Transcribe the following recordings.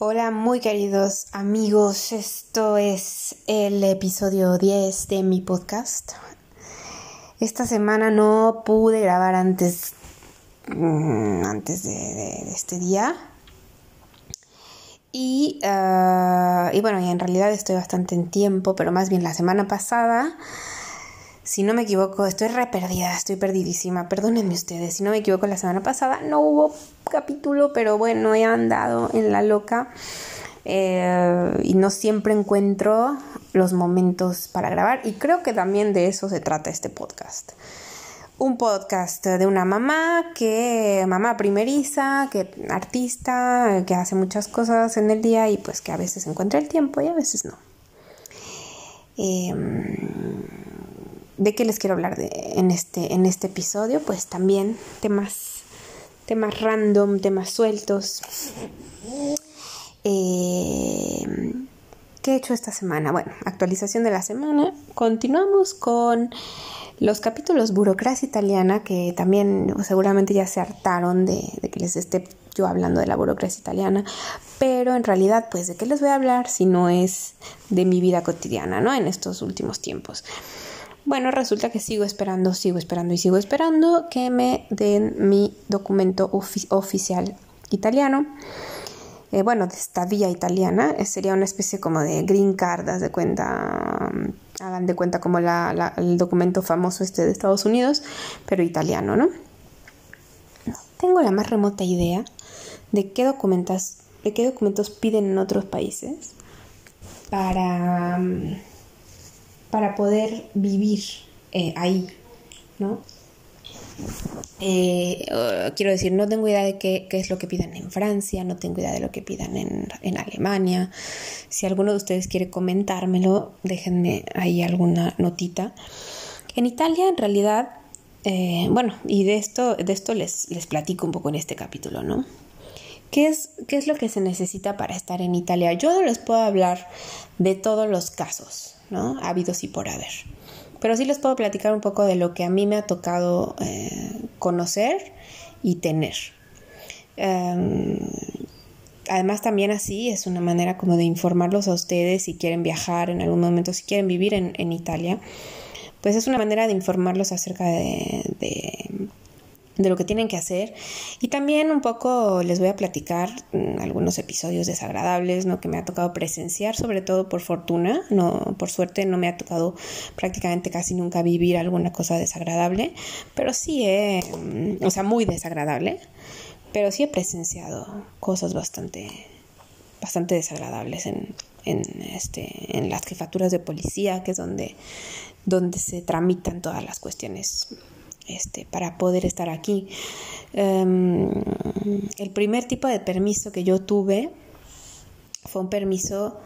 Hola muy queridos amigos, esto es el episodio 10 de mi podcast. Esta semana no pude grabar antes, mm, antes de, este día. Y, ah, y bueno, y en realidad estoy bastante en tiempo, pero más bien la semana pasada si no me equivoco, estoy re perdida, estoy perdidísima, perdónenme ustedes, si no me equivoco la semana pasada no hubo capítulo, pero bueno, he andado en la loca eh, y no siempre encuentro los momentos para grabar y creo que también de eso se trata este podcast. Un podcast de una mamá que, mamá primeriza, que artista, que hace muchas cosas en el día y pues que a veces encuentra el tiempo y a veces no. Eh, ¿De qué les quiero hablar de, en, este, en este episodio? Pues también temas, temas random, temas sueltos. Eh, ¿Qué he hecho esta semana? Bueno, actualización de la semana. Continuamos con los capítulos Burocracia Italiana, que también seguramente ya se hartaron de, de, que les esté yo hablando de la burocracia italiana, pero en realidad, pues, ¿de qué les voy a hablar si no es de mi vida cotidiana, ¿no? En estos últimos tiempos. Bueno, resulta que sigo esperando, sigo esperando y sigo esperando que me den mi documento oficial italiano. Eh, bueno, de estadía italiana, eh, sería una especie como de green card, de cuenta, mm, hagan de cuenta como el documento famoso este de Estados Unidos, pero italiano, ¿no? tengo la más remota idea de qué documentos, de qué documentos piden en otros países para mm, para poder vivir eh, ahí, ¿no? Eh, quiero decir, no tengo idea de qué, es lo que pidan en Francia, no tengo idea de lo que pidan en, Alemania. Si alguno de ustedes quiere comentármelo, déjenme ahí alguna notita. En Italia, en realidad, eh, bueno, y de esto, de esto les, les platico un poco en este capítulo, ¿no? ¿Qué es, ¿Qué es lo que se necesita para estar en Italia? Yo no les puedo hablar de todos los casos, ¿no? Habidos y por haber. Pero sí les puedo platicar un poco de lo que a mí me ha tocado eh, conocer y tener. Em, además también así es una manera como de informarlos a ustedes si quieren viajar en algún momento, si quieren vivir en, Italia, pues es una manera de informarlos acerca de de lo que tienen que hacer y también un poco les voy a platicar mm, algunos episodios desagradables ¿no? que me ha tocado presenciar sobre todo por fortuna no por suerte no me ha tocado prácticamente casi nunca vivir alguna cosa desagradable pero sí he mm, o sea muy desagradable pero sí he presenciado cosas bastante bastante desagradables en, en este en las jefaturas de policía que es donde donde se tramitan todas las cuestiones este, para poder estar aquí. Em, el primer tipo de permiso que yo tuve fue un permiso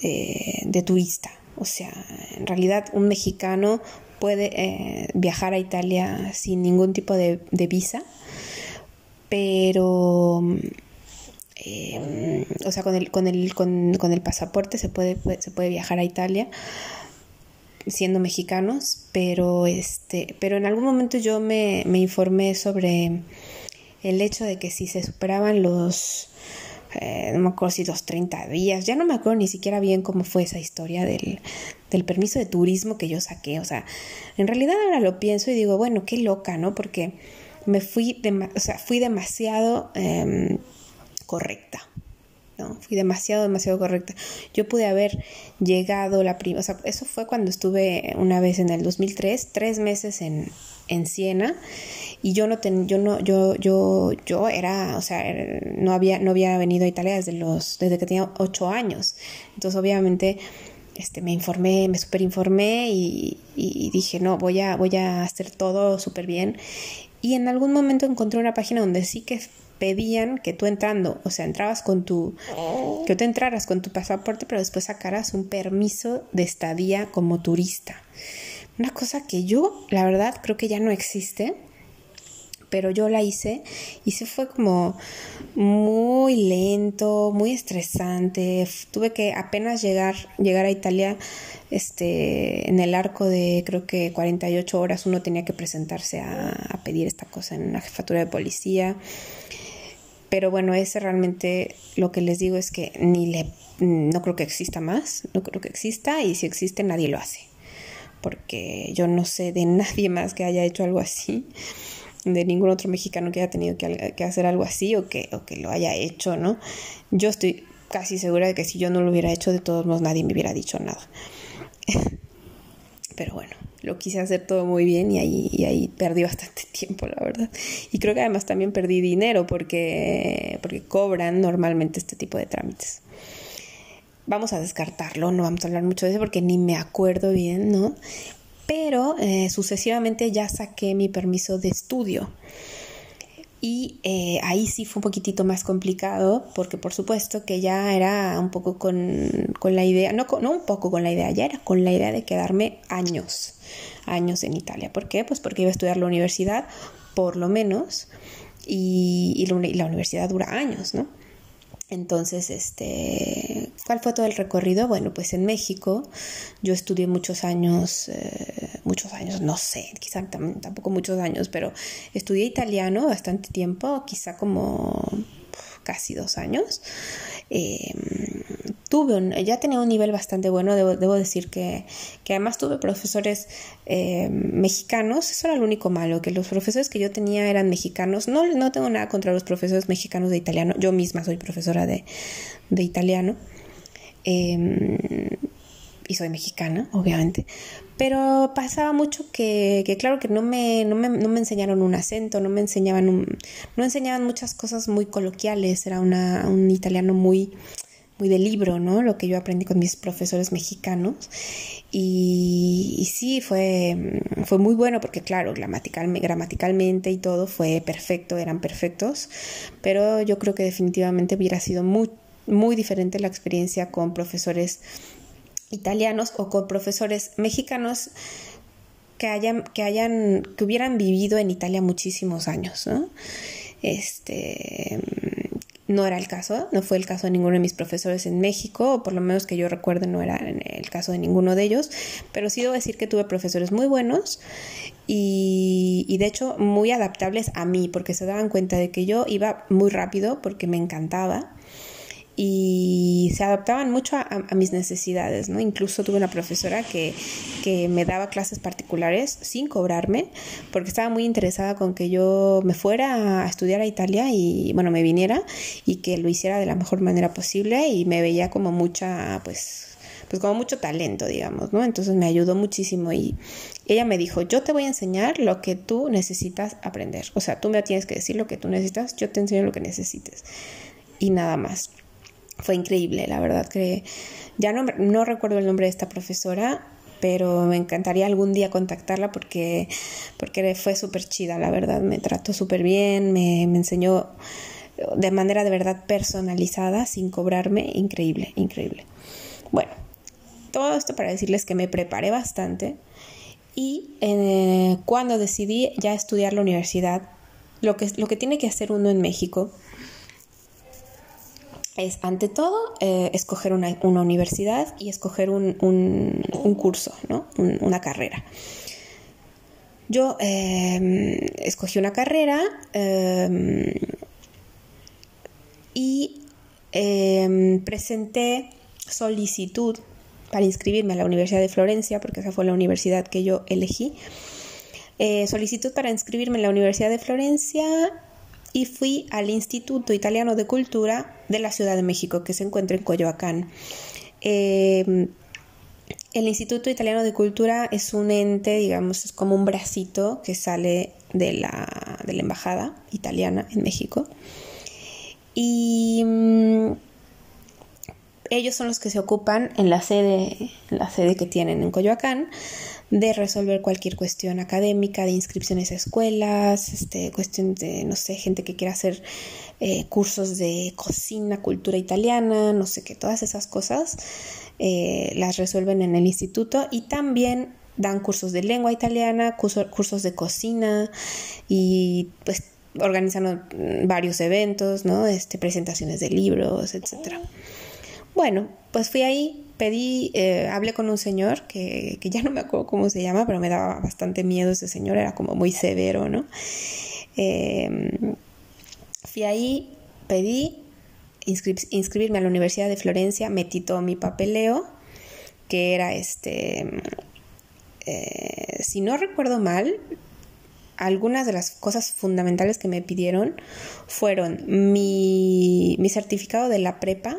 eh, de turista. O sea, en realidad un mexicano puede eh, viajar a Italia sin ningún tipo de, visa, pero em, o sea, con el, con el, con, el pasaporte se puede, se puede viajar a Italia, siendo mexicanos, pero este, pero en algún momento yo me, me informé sobre el hecho de que si se superaban los eh, no me acuerdo si los 30 días, ya no me acuerdo ni siquiera bien cómo fue esa historia del, del permiso de turismo que yo saqué, o sea, en realidad ahora lo pienso y digo, bueno, qué loca, ¿no? Porque me fui, o sea, fui demasiado em, correcta, ¿no? Fui demasiado, demasiado correcta. Yo pude haber llegado la primera, o sea, eso fue cuando estuve una vez en el 2003, tres meses en, en Siena y yo no ten, yo no yo yo yo era o sea no había no había venido a Italia desde los desde que tenía ocho años entonces obviamente este me informé me super informé y, y dije no voy a voy a hacer todo súper bien y en algún momento encontré una página donde sí que pedían que tú entrando, o sea, entrabas con tu, que tú entraras con tu pasaporte, pero después sacaras un permiso de estadía como turista. Una cosa que yo, la verdad, creo que ya no existe, pero yo la hice y se fue como muy lento, muy estresante. Tuve que apenas llegar, llegar a Italia, este, en el arco de creo que 48 horas uno tenía que presentarse a, a pedir esta cosa en una jefatura de policía pero bueno, ese realmente lo que les digo es que ni le, no creo que exista más, no creo que exista y si existe nadie lo hace, porque yo no sé de nadie más que haya hecho algo así, de ningún otro mexicano que haya tenido que, que hacer algo así o que, o que lo haya hecho, ¿no? Yo estoy casi segura de que si yo no lo hubiera hecho, de todos modos nadie me hubiera dicho nada. Pero bueno, lo quise hacer todo muy bien y ahí, y ahí perdí bastante tiempo, la verdad. Y creo que además también perdí dinero porque, porque cobran normalmente este tipo de trámites. Vamos a descartarlo, no vamos a hablar mucho de eso porque ni me acuerdo bien, ¿no? Pero eh, sucesivamente ya saqué mi permiso de estudio. Y eh, ahí sí fue un poquitito más complicado porque por supuesto que ya era un poco con, la idea, no, no un poco con la idea, ya era con la idea de quedarme años, años en Italia. ¿Por qué? Pues porque iba a estudiar la universidad, por lo menos, y, y la universidad dura años, ¿no? Entonces, este, ¿cuál fue todo el recorrido? Bueno, pues en México yo estudié muchos años, eh, muchos años, no sé, quizá tampoco muchos años, pero estudié italiano bastante tiempo, quizá como casi dos años. Eh, tuve ya tenía un nivel bastante bueno, debo, decir que, además tuve profesores eh, mexicanos, eso era lo único malo, que los profesores que yo tenía eran mexicanos, no, no tengo nada contra los profesores mexicanos de italiano, yo misma soy profesora de, italiano. Em, y soy mexicana, obviamente, pero pasaba mucho que, que claro, que no me, no me, no, me, enseñaron un acento, no me enseñaban, un, no enseñaban muchas cosas muy coloquiales, era una, un italiano muy, muy de libro, ¿no? Lo que yo aprendí con mis profesores mexicanos. Y, y sí, fue, fue muy bueno porque, claro, gramatical, gramaticalmente y todo fue perfecto, eran perfectos, pero yo creo que definitivamente hubiera sido muy, muy diferente la experiencia con profesores italianos o con profesores mexicanos que hayan, que hayan, que hubieran vivido en Italia muchísimos años, ¿no? Este no era el caso, no fue el caso de ninguno de mis profesores en México, o por lo menos que yo recuerde no era el caso de ninguno de ellos, pero sí debo decir que tuve profesores muy buenos y, y de hecho muy adaptables a mí, porque se daban cuenta de que yo iba muy rápido porque me encantaba y se adaptaban mucho a, mis necesidades, ¿no? Incluso tuve una profesora que, que, me daba clases particulares sin cobrarme, porque estaba muy interesada con que yo me fuera a estudiar a Italia y, bueno, me viniera y que lo hiciera de la mejor manera posible y me veía como mucha, pues, pues como mucho talento, digamos, ¿no? Entonces me ayudó muchísimo y ella me dijo, yo te voy a enseñar lo que tú necesitas aprender. O sea, tú me tienes que decir lo que tú necesitas, yo te enseño lo que necesites. Y nada más fue increíble, la verdad que ya no, no recuerdo el nombre de esta profesora, pero me encantaría algún día contactarla porque, porque fue súper chida, la verdad, me trató súper bien, me, me enseñó de manera de verdad personalizada, sin cobrarme, increíble, increíble. Bueno, todo esto para decirles que me preparé bastante y eh, cuando decidí ya estudiar la universidad, lo que, lo que tiene que hacer uno en México es ante todo eh, escoger una, universidad y escoger un, un, curso, ¿no? una carrera. Yo em, escogí una carrera em, y em, presenté solicitud para inscribirme a la Universidad de Florencia, porque esa fue la universidad que yo elegí. Eh, solicitud para inscribirme en la Universidad de Florencia y fui al Instituto Italiano de Cultura de la Ciudad de México, que se encuentra en Coyoacán. Em, el Instituto Italiano de Cultura es un ente, digamos, es como un bracito que sale de la, de la Embajada Italiana en México. Y mm, ellos son los que se ocupan en la sede, la sede que tienen en Coyoacán de resolver cualquier cuestión académica, de inscripciones a escuelas, este, cuestión de, no sé, gente que quiera hacer eh, cursos de cocina, cultura italiana, no sé qué, todas esas cosas eh, las resuelven en el instituto y también dan cursos de lengua italiana, cursos de cocina y pues organizan varios eventos, ¿no? Este, presentaciones de libros, etcétera. Bueno, pues fui ahí, pedí, eh, hablé con un señor que, que, ya no me acuerdo cómo se llama, pero me daba bastante miedo ese señor, era como muy severo, ¿no? Em, fui ahí, pedí inscribirme a la Universidad de Florencia, metí todo mi papeleo, que era este, eh, si no recuerdo mal, algunas de las cosas fundamentales que me pidieron fueron mi, certificado de la prepa,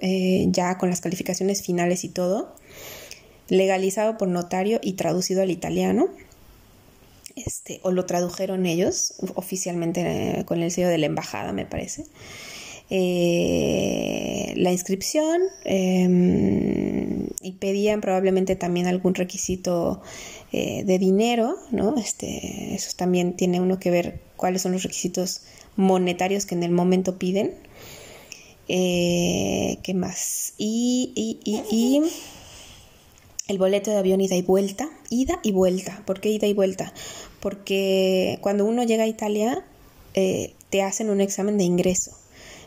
eh, ya con las calificaciones finales y todo, legalizado por notario y traducido al italiano. Este, o lo tradujeron ellos oficialmente eh, con el sello de la embajada, me parece. Eh, la inscripción em, y pedían probablemente también algún requisito eh, de dinero, ¿no? Este, eso también tiene uno que ver cuáles son los requisitos monetarios que en el momento piden. Eh, ¿Qué más? Y, y, y, y, el boleto de avión ida y vuelta. Ida y vuelta. ¿Por qué ida y vuelta? Porque cuando uno llega a Italia te hacen un examen de ingreso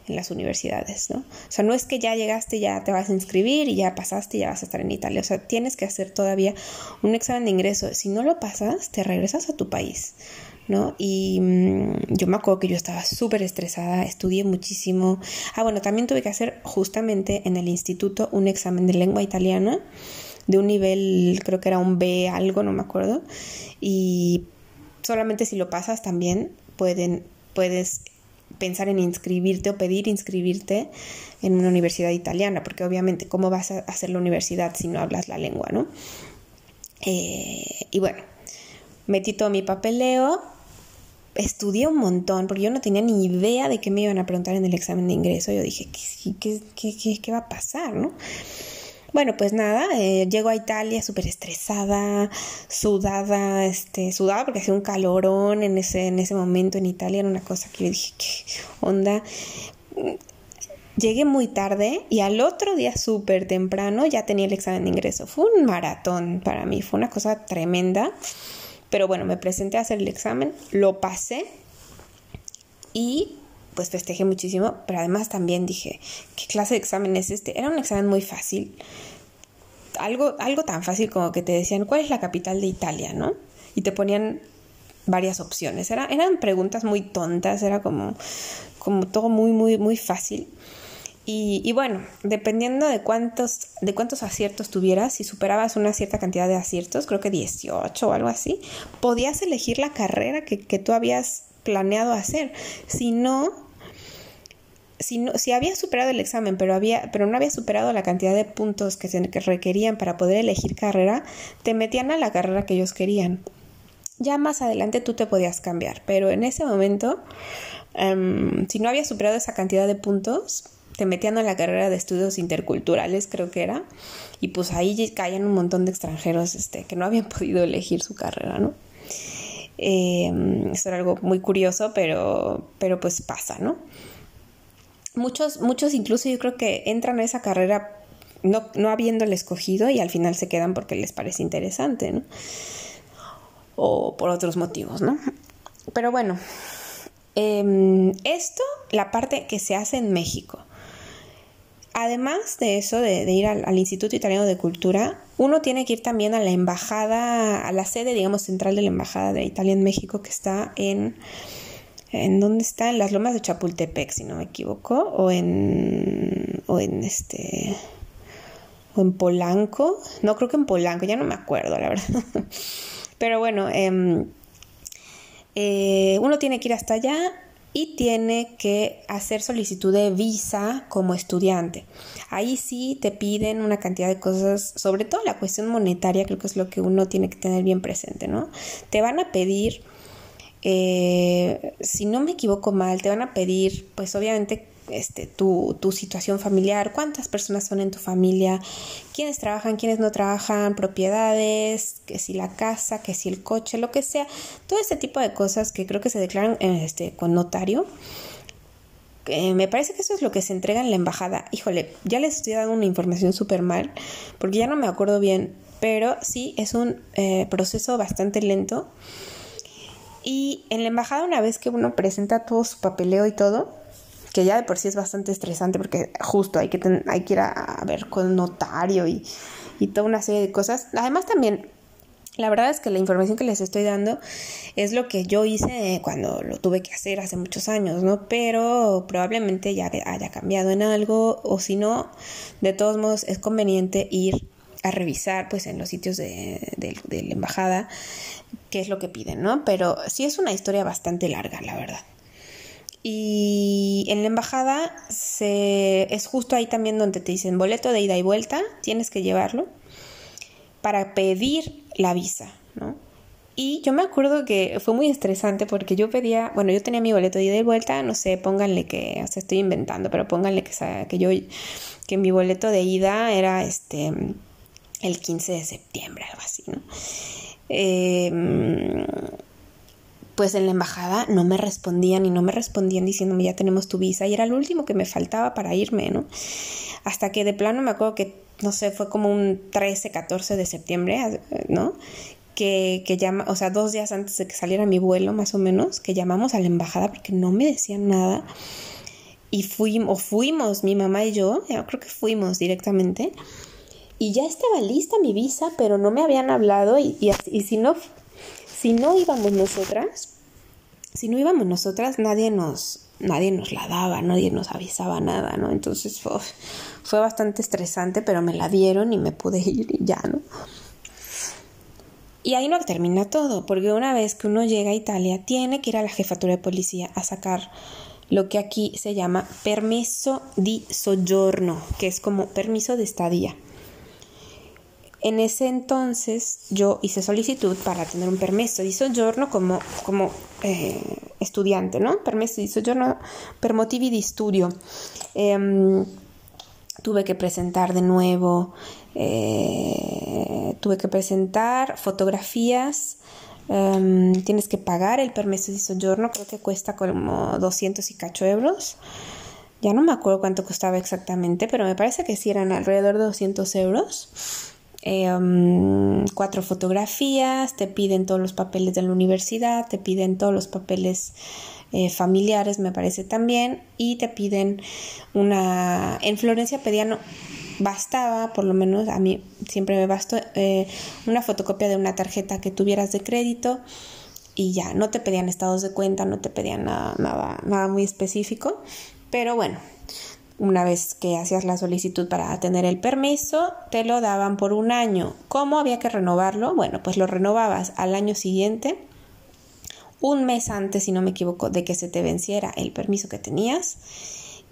en las universidades, ¿no? O sea, no es que ya llegaste, ya te vas a inscribir y ya pasaste y ya vas a estar en Italia. O sea, tienes que hacer todavía un examen de ingreso. Si no lo pasas, te regresas a tu país, ¿no? Y mm, yo me acuerdo que yo estaba súper estresada, estudié muchísimo. Ah, bueno, también tuve que hacer justamente en el instituto un examen de lengua italiana de un nivel, creo que era un B algo, no me acuerdo. Y solamente si lo pasas también pueden, puedes pensar en inscribirte o pedir inscribirte en una universidad italiana, porque obviamente, ¿cómo vas a hacer la universidad si no hablas la lengua, no? Eh, y bueno, metí todo mi papeleo, estudié un montón, porque yo no tenía ni idea de qué me iban a preguntar en el examen de ingreso. Yo dije, ¿qué, qué, qué, qué va a pasar, no? Bueno, pues nada, eh, llego a Italia súper estresada, sudada, este, sudada porque hacía un calorón en ese, en ese momento en Italia, era una cosa que yo dije, ¿qué onda? Llegué muy tarde y al otro día súper temprano ya tenía el examen de ingreso. Fue un maratón para mí, fue una cosa tremenda. Pero bueno, me presenté a hacer el examen, lo pasé y pues festejé muchísimo, pero además también dije, ¿qué clase de examen es este? Era un examen muy fácil. Algo, algo tan fácil como que te decían, ¿cuál es la capital de Italia? ¿no? Y te ponían varias opciones. Era, eran preguntas muy tontas, era como, como todo muy, muy, muy fácil. Y, y, bueno, dependiendo de cuántos, de cuántos aciertos tuvieras, si superabas una cierta cantidad de aciertos, creo que 18 o algo así, podías elegir la carrera que, que tú habías planeado hacer. Si no, si, no, si había superado el examen, pero, había, pero no había superado la cantidad de puntos que se requerían para poder elegir carrera, te metían a la carrera que ellos querían. Ya más adelante tú te podías cambiar, pero en ese momento, em, si no había superado esa cantidad de puntos, te metían a la carrera de estudios interculturales, creo que era, y pues ahí caían un montón de extranjeros este, que no habían podido elegir su carrera, ¿no? Eh, esto era algo muy curioso, pero, pero pues pasa, ¿no? Muchos, muchos incluso yo creo que entran a esa carrera no, no habiéndole escogido y al final se quedan porque les parece interesante, ¿no? O por otros motivos, ¿no? Pero bueno, em, esto, la parte que se hace en México. Además de eso, de, ir al, Instituto Italiano de Cultura, uno tiene que ir también a la embajada, a la sede, digamos, central de la Embajada de Italia en México, que está en... ¿En dónde está? En las lomas de Chapultepec, si no me equivoco, o en... o en este... o en Polanco, no creo que en Polanco, ya no me acuerdo, la verdad. Pero bueno, em, eh, uno tiene que ir hasta allá y tiene que hacer solicitud de visa como estudiante. Ahí sí te piden una cantidad de cosas, sobre todo la cuestión monetaria, creo que es lo que uno tiene que tener bien presente, ¿no? Te van a pedir, eh, si no me equivoco mal, te van a pedir, pues obviamente este, tu, tu, situación familiar, cuántas personas son en tu familia, quiénes trabajan, quiénes no trabajan, propiedades, que si la casa, que si el coche, lo que sea, todo ese tipo de cosas que creo que se declaran este, con notario. Eh, me parece que eso es lo que se entrega en la embajada. Híjole, ya les estoy dando una información súper mal, porque ya no me acuerdo bien, pero sí es un eh, proceso bastante lento. Y en la embajada, una vez que uno presenta todo su papeleo y todo, que ya de por sí es bastante estresante porque justo hay que, hay que ir a, ver con notario y, y toda una serie de cosas. Además también La verdad es que la información que les estoy dando es lo que yo hice cuando lo tuve que hacer hace muchos años, ¿no? Pero probablemente ya haya cambiado en algo o si no, de todos modos es conveniente ir a revisar pues en los sitios de, de la embajada qué es lo que piden, ¿no? Pero sí es una historia bastante larga, la verdad. Y en la embajada se, es justo ahí también donde te dicen boleto de ida y vuelta, tienes que llevarlo para pedir la visa, ¿no? Y yo me acuerdo que fue muy estresante porque yo pedía, bueno, yo tenía mi boleto de ida y vuelta, no sé, pónganle que, o sea, estoy inventando, pero pónganle que, que yo, que mi boleto de ida era este, el 15 de septiembre, algo así, ¿no? Eh, pues en la embajada no me respondían y no me respondían diciéndome ya tenemos tu visa y era lo último que me faltaba para irme, ¿no? Hasta que de plano me acuerdo que, no sé, fue como un 13, 14 de septiembre, ¿no? Que, que llama, o sea, dos días antes de que saliera mi vuelo, más o menos, que llamamos a la embajada porque no me decían nada. Y fuimos, o fuimos, mi mamá y yo, yo creo que fuimos directamente. Y ya estaba lista mi visa, pero no me habían hablado y, y, y si no si no íbamos nosotras, si no íbamos nosotras, nadie nos, nadie nos la daba, nadie nos avisaba nada, ¿no? Entonces fue bastante estresante, pero me la dieron y me pude ir y ya, ¿no? Y ahí no termina todo, porque una vez que uno llega a Italia, tiene que ir a la jefatura de policía a sacar lo que aquí se llama permiso di soggiorno, que es como permiso de estadía. En ese entonces yo hice solicitud para tener un permiso di soggiorno como, como eh, estudiante, ¿no? Permesso di soggiorno per motivi di studio. Em, tuve que presentar de nuevo, eh, tuve que presentar fotografías. Em, tienes que pagar el permiso di soggiorno, creo que cuesta como 200 y cacho euros. Ya no me acuerdo cuánto costaba exactamente, pero me parece que sí eran alrededor de 200 euros. Em, cuatro fotografías, te piden todos los papeles de la universidad, te piden todos los papeles eh, familiares, me parece también, y te piden una... En Florencia pedían, bastaba, por lo menos a mí siempre me bastó, eh, una fotocopia de una tarjeta que tuvieras de crédito y ya, no te pedían estados de cuenta, no te pedían nada, nada, nada muy específico, pero bueno, una vez que hacías la solicitud para tener el permiso, te lo daban por un año. ¿Cómo había que renovarlo? Bueno, pues lo renovabas al año siguiente, un mes antes, si no me equivoco, de que se te venciera el permiso que tenías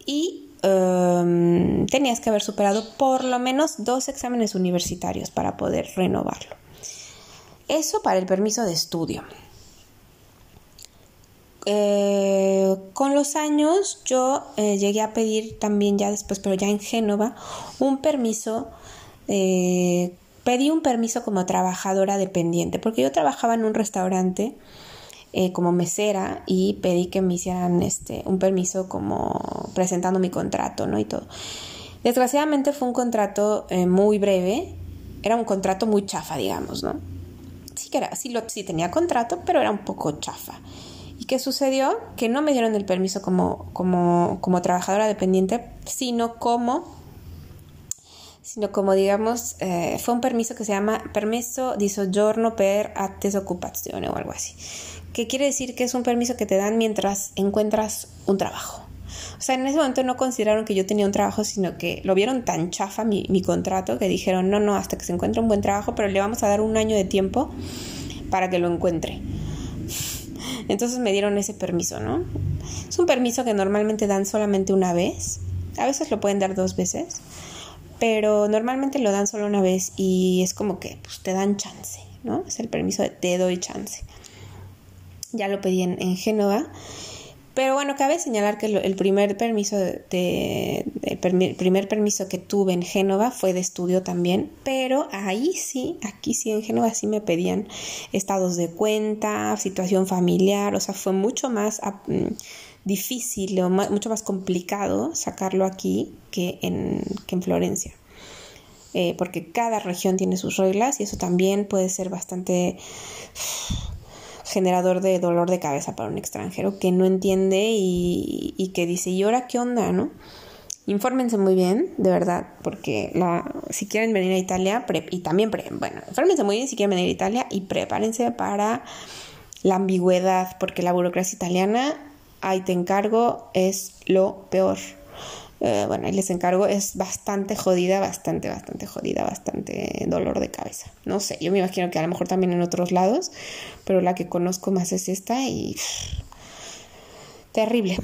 y em, tenías que haber superado por lo menos dos exámenes universitarios para poder renovarlo. Eso para el permiso de estudio. Eh, con los años yo eh, llegué a pedir también ya después, pero ya en Génova, un permiso, eh, pedí un permiso como trabajadora dependiente, porque yo trabajaba en un restaurante como mesera y pedí que me hicieran este, un permiso como presentando mi contrato, ¿no? Y todo. Desgraciadamente fue un contrato muy breve, era un contrato muy chafa, digamos, ¿no? Sí que era, sí, lo, sí tenía contrato, pero era un poco chafa. ¿Y qué sucedió? Que no me dieron el permiso como, como, como trabajadora dependiente, sino como, sino como digamos, eh, fue un permiso que se llama permiso di soggiorno per occupazione o algo así. Que quiere decir que es un permiso que te dan mientras encuentras un trabajo. O sea, en ese momento no consideraron que yo tenía un trabajo, sino que lo vieron tan chafa mi, mi contrato que dijeron, no, no, hasta que se encuentre un buen trabajo, pero le vamos a dar un año de tiempo para que lo encuentre. Entonces me dieron ese permiso, ¿no? Es un permiso que normalmente dan solamente una vez. A veces lo pueden dar dos veces. Pero normalmente lo dan solo una vez y es como que pues, te dan chance, ¿no? Es el permiso de te doy chance. Ya lo pedí en, en Génova pero bueno, cabe señalar que el primer permiso de, el primer permiso que tuve en Génova fue de estudio también, pero ahí sí, aquí sí en Génova sí me pedían estados de cuenta, situación familiar, o sea, fue mucho más mm, difícil o mucho más complicado sacarlo aquí que en, que en Florencia. Eh, porque cada región tiene sus reglas y eso también puede ser bastante generador de dolor de cabeza para un extranjero que no entiende y, que dice, ¿y ahora qué onda, no? Infórmense muy bien, de verdad, porque la, si quieren venir a Italia, y también, bueno, infórmense muy bien si quieren venir a Italia y prepárense para la ambigüedad, porque la burocracia italiana, ahí te encargo, es lo peor. Eh, bueno, ahí les encargo, es bastante jodida, bastante, bastante jodida, bastante dolor de cabeza. No sé, yo me imagino que a lo mejor también en otros lados, pero la que conozco más es esta y terrible.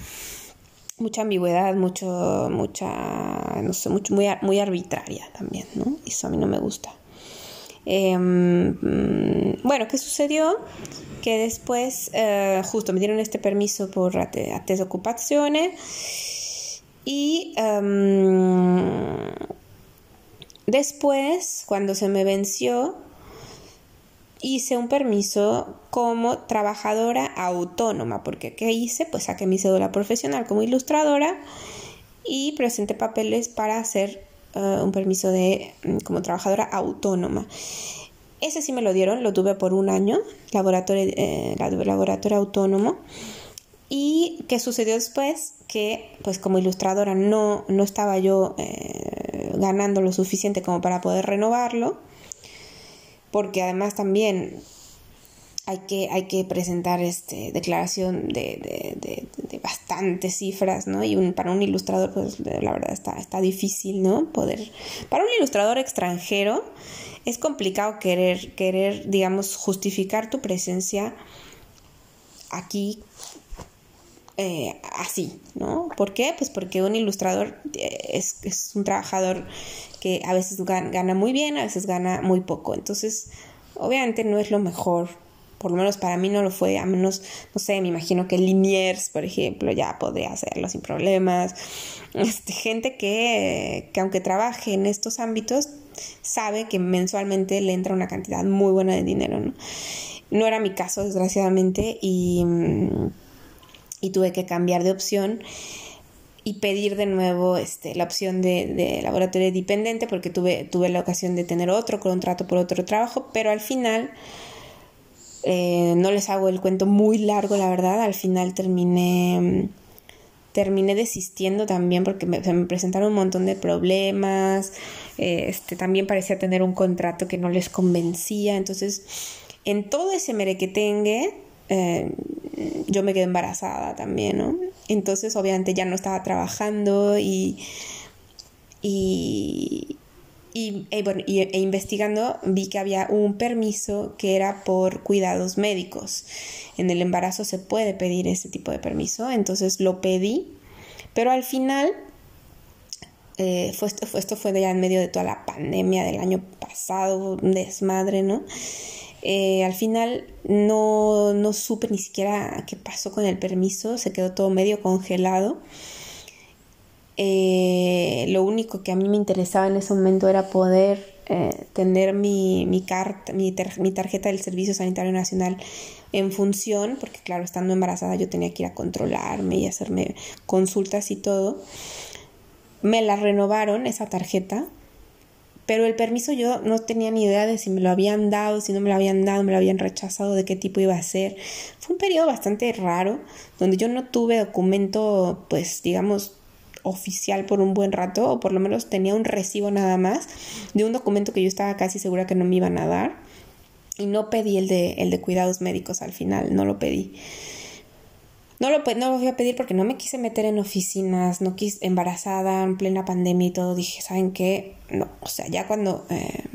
Mucha ambigüedad, mucho, mucha, no sé, mucho, muy, muy arbitraria también, ¿no? Eso a mí no me gusta. Em, bueno, ¿qué sucedió? Que después eh, justo me dieron este permiso por attesa ocupaciones y em, después, cuando se me venció, hice un permiso como trabajadora autónoma, porque ¿qué hice? Pues saqué mi cédula profesional como ilustradora y presenté papeles para hacer eh, un permiso de mm, como trabajadora autónoma. Ese sí me lo dieron, lo tuve por un año, laboratorio, eh, laboratorio autónomo. ¿Y qué sucedió después? Que pues como ilustradora no, no estaba yo eh, ganando lo suficiente como para poder renovarlo, porque además también hay que, hay que presentar este, declaración de, de, de, bastantes cifras, ¿no? Y un, para un ilustrador, pues la verdad está, está difícil, ¿no? Poder... Para un ilustrador extranjero es complicado querer, querer, digamos, justificar tu presencia aquí eh, así, ¿no? ¿Por qué? Pues porque un ilustrador eh, es, es un trabajador que a veces gana, muy bien, a veces gana muy poco. Entonces, obviamente no es lo mejor. Por lo menos para mí no lo fue, a menos, no sé, me imagino que Liniers, por ejemplo, ya podría hacerlo sin problemas. Este, gente que, que aunque trabaje en estos ámbitos, sabe que mensualmente le entra una cantidad muy buena de dinero, ¿no? No era mi caso, desgraciadamente, y mm, y tuve que cambiar de opción y pedir de nuevo este, la opción de, laboratorio dependiente porque tuve, tuve la ocasión de tener otro contrato por otro trabajo, pero al final, eh, no les hago el cuento muy largo, la verdad, al final terminé, terminé desistiendo también porque me, me presentaron un montón de problemas, este, también parecía tener un contrato que no les convencía, entonces en todo ese merequetengue eh, yo me quedé embarazada también, ¿no? Entonces obviamente ya no estaba trabajando y, y, y, eh, bueno, y, e investigando vi que había un permiso que era por cuidados médicos. En el embarazo se puede pedir ese tipo de permiso, entonces lo pedí, pero al final eh, fue, fue, esto fue ya en medio de toda la pandemia del año pasado, un desmadre, ¿no? Eh, al final no, no supe ni siquiera qué pasó con el permiso, se quedó todo medio congelado. Eh, lo único que a mí me interesaba en ese momento era poder eh, tener mi, mi, carta, mi, mi, tarjeta del Servicio Sanitario Nacional en función, porque claro, estando embarazada yo tenía que ir a controlarme y hacerme consultas y todo. Me la renovaron esa tarjeta pero el permiso yo no tenía ni idea de si me lo habían dado, si no me lo habían dado, me lo habían rechazado, de qué tipo iba a ser. Fue un periodo bastante raro, donde yo no tuve documento, pues digamos, oficial por un buen rato, o por lo menos tenía un recibo nada más de un documento que yo estaba casi segura que no me iban a dar. Y no pedí el de, el de cuidados médicos al final, no lo pedí. No lo, no lo voy a pedir porque no me quise meter en oficinas, no quise embarazada en plena pandemia y todo. Dije, ¿saben qué? No, o sea, ya cuando, eh,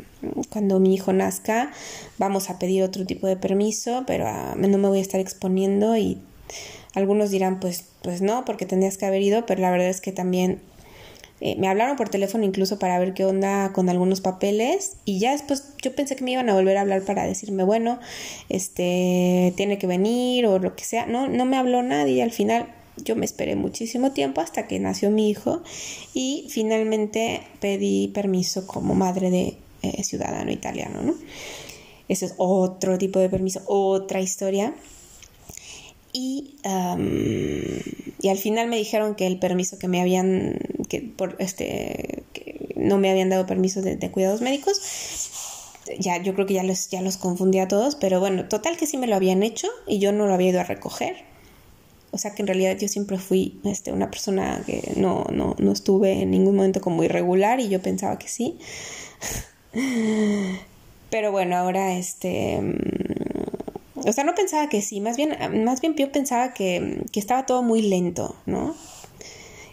cuando mi hijo nazca vamos a pedir otro tipo de permiso, pero ah, no me voy a estar exponiendo y algunos dirán, pues, pues no, porque tendrías que haber ido, pero la verdad es que también eh, me hablaron por teléfono incluso para ver qué onda con algunos papeles y ya después yo pensé que me iban a volver a hablar para decirme, bueno, este, tiene que venir o lo que sea. No, no me habló nadie y al final yo me esperé muchísimo tiempo hasta que nació mi hijo y finalmente pedí permiso como madre de eh, ciudadano italiano, ¿no? Eso es otro tipo de permiso, otra historia. Y, y al final me dijeron que el permiso que me habían, que por este, que no me habían dado permiso de, cuidados médicos. Ya, yo creo que ya los, ya los confundí a todos, pero bueno, total que sí me lo habían hecho y yo no lo había ido a recoger. O sea que en realidad yo siempre fui este, una persona que no, no, no estuve en ningún momento como irregular y yo pensaba que sí. Pero bueno, ahora este... Mm, o sea, no pensaba que sí, más bien, más bien yo pensaba que, que estaba todo muy lento, ¿no?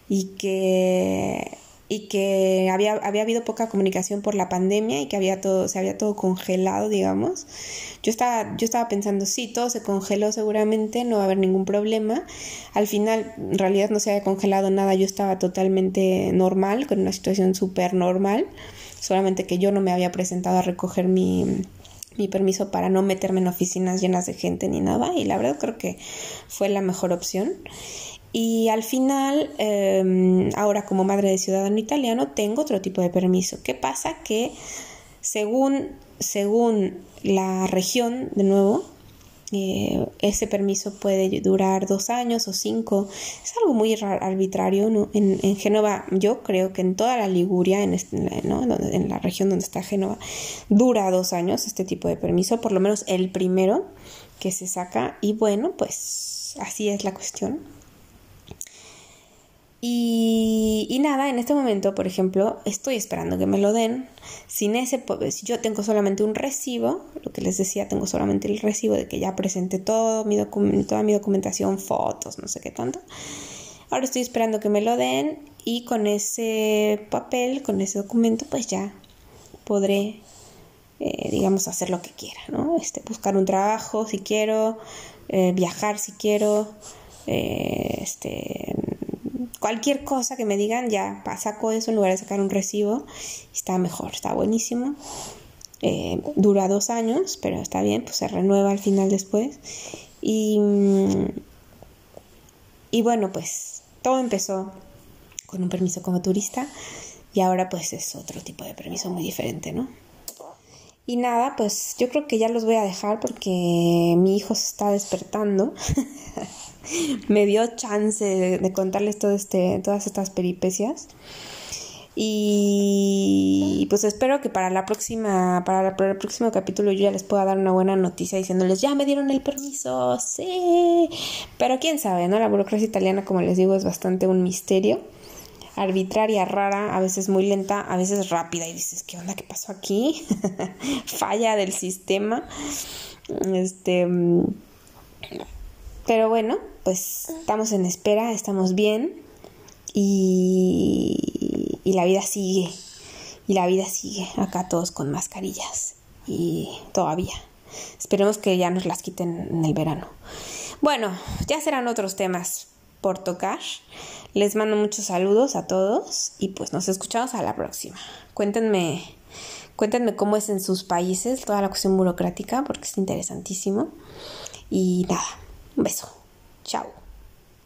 Y que y que había, había habido poca comunicación por la pandemia y que había todo, se había todo congelado, digamos. Yo estaba, yo estaba pensando, sí, todo se congeló seguramente, no va a haber ningún problema. Al final, en realidad no se había congelado nada, yo estaba totalmente normal, con una situación súper normal, solamente que yo no me había presentado a recoger mi, mi permiso para no meterme en oficinas llenas de gente ni nada, y la verdad creo que fue la mejor opción. Y al final, em, ahora como madre de ciudadano italiano, tengo otro tipo de permiso. ¿Qué pasa? Que según, según la región, de nuevo, eh, ese permiso puede durar dos años o cinco. Es algo muy arbitrario. ¿no? En, en, Génova, yo creo que en toda la Liguria, en, ¿no? en la región donde está Génova, dura dos años este tipo de permiso, por lo menos el primero que se saca. Y bueno, pues así es la cuestión. Y, nada, en este momento, por ejemplo, estoy esperando que me lo den. Sin ese, si yo tengo solamente un recibo, lo que les decía, tengo solamente el recibo de que ya presenté todo mi toda mi documentación, fotos, no sé qué tanto. Ahora estoy esperando que me lo den y con ese papel, con ese documento, pues ya podré, eh, digamos, hacer lo que quiera, ¿no? Este, buscar un trabajo si quiero, eh, viajar si quiero, eh, este cualquier cosa que me digan, ya saco eso en lugar de sacar un recibo. Está mejor, está buenísimo. Eh, dura dos años, pero está bien, pues se renueva al final después. Y, y bueno, pues todo empezó con un permiso como turista y ahora pues es otro tipo de permiso muy diferente, ¿no? Y nada, pues yo creo que ya los voy a dejar porque mi hijo se está despertando. me dio chance de, contarles todo este, todas estas peripecias. Y pues espero que para la próxima, para, el próximo capítulo yo ya les pueda dar una buena noticia diciéndoles, ya me dieron el permiso, sí. Pero quién sabe, ¿no? La burocracia italiana, como les digo, es bastante un misterio. Arbitraria, rara, a veces muy lenta, a veces rápida. Y dices, ¿qué onda? ¿Qué pasó aquí? Falla del sistema. Este. Pero bueno, pues estamos en espera, estamos bien y, y la vida sigue. Y la vida sigue acá todos con mascarillas y todavía. Esperemos que ya nos las quiten en el verano. Bueno, ya serán otros temas por tocar. Les mando muchos saludos a todos y pues nos escuchamos a la próxima. Cuéntenme, cuéntenme cómo es en sus países toda la cuestión burocrática porque es interesantísimo. Y nada, un beso. Chao.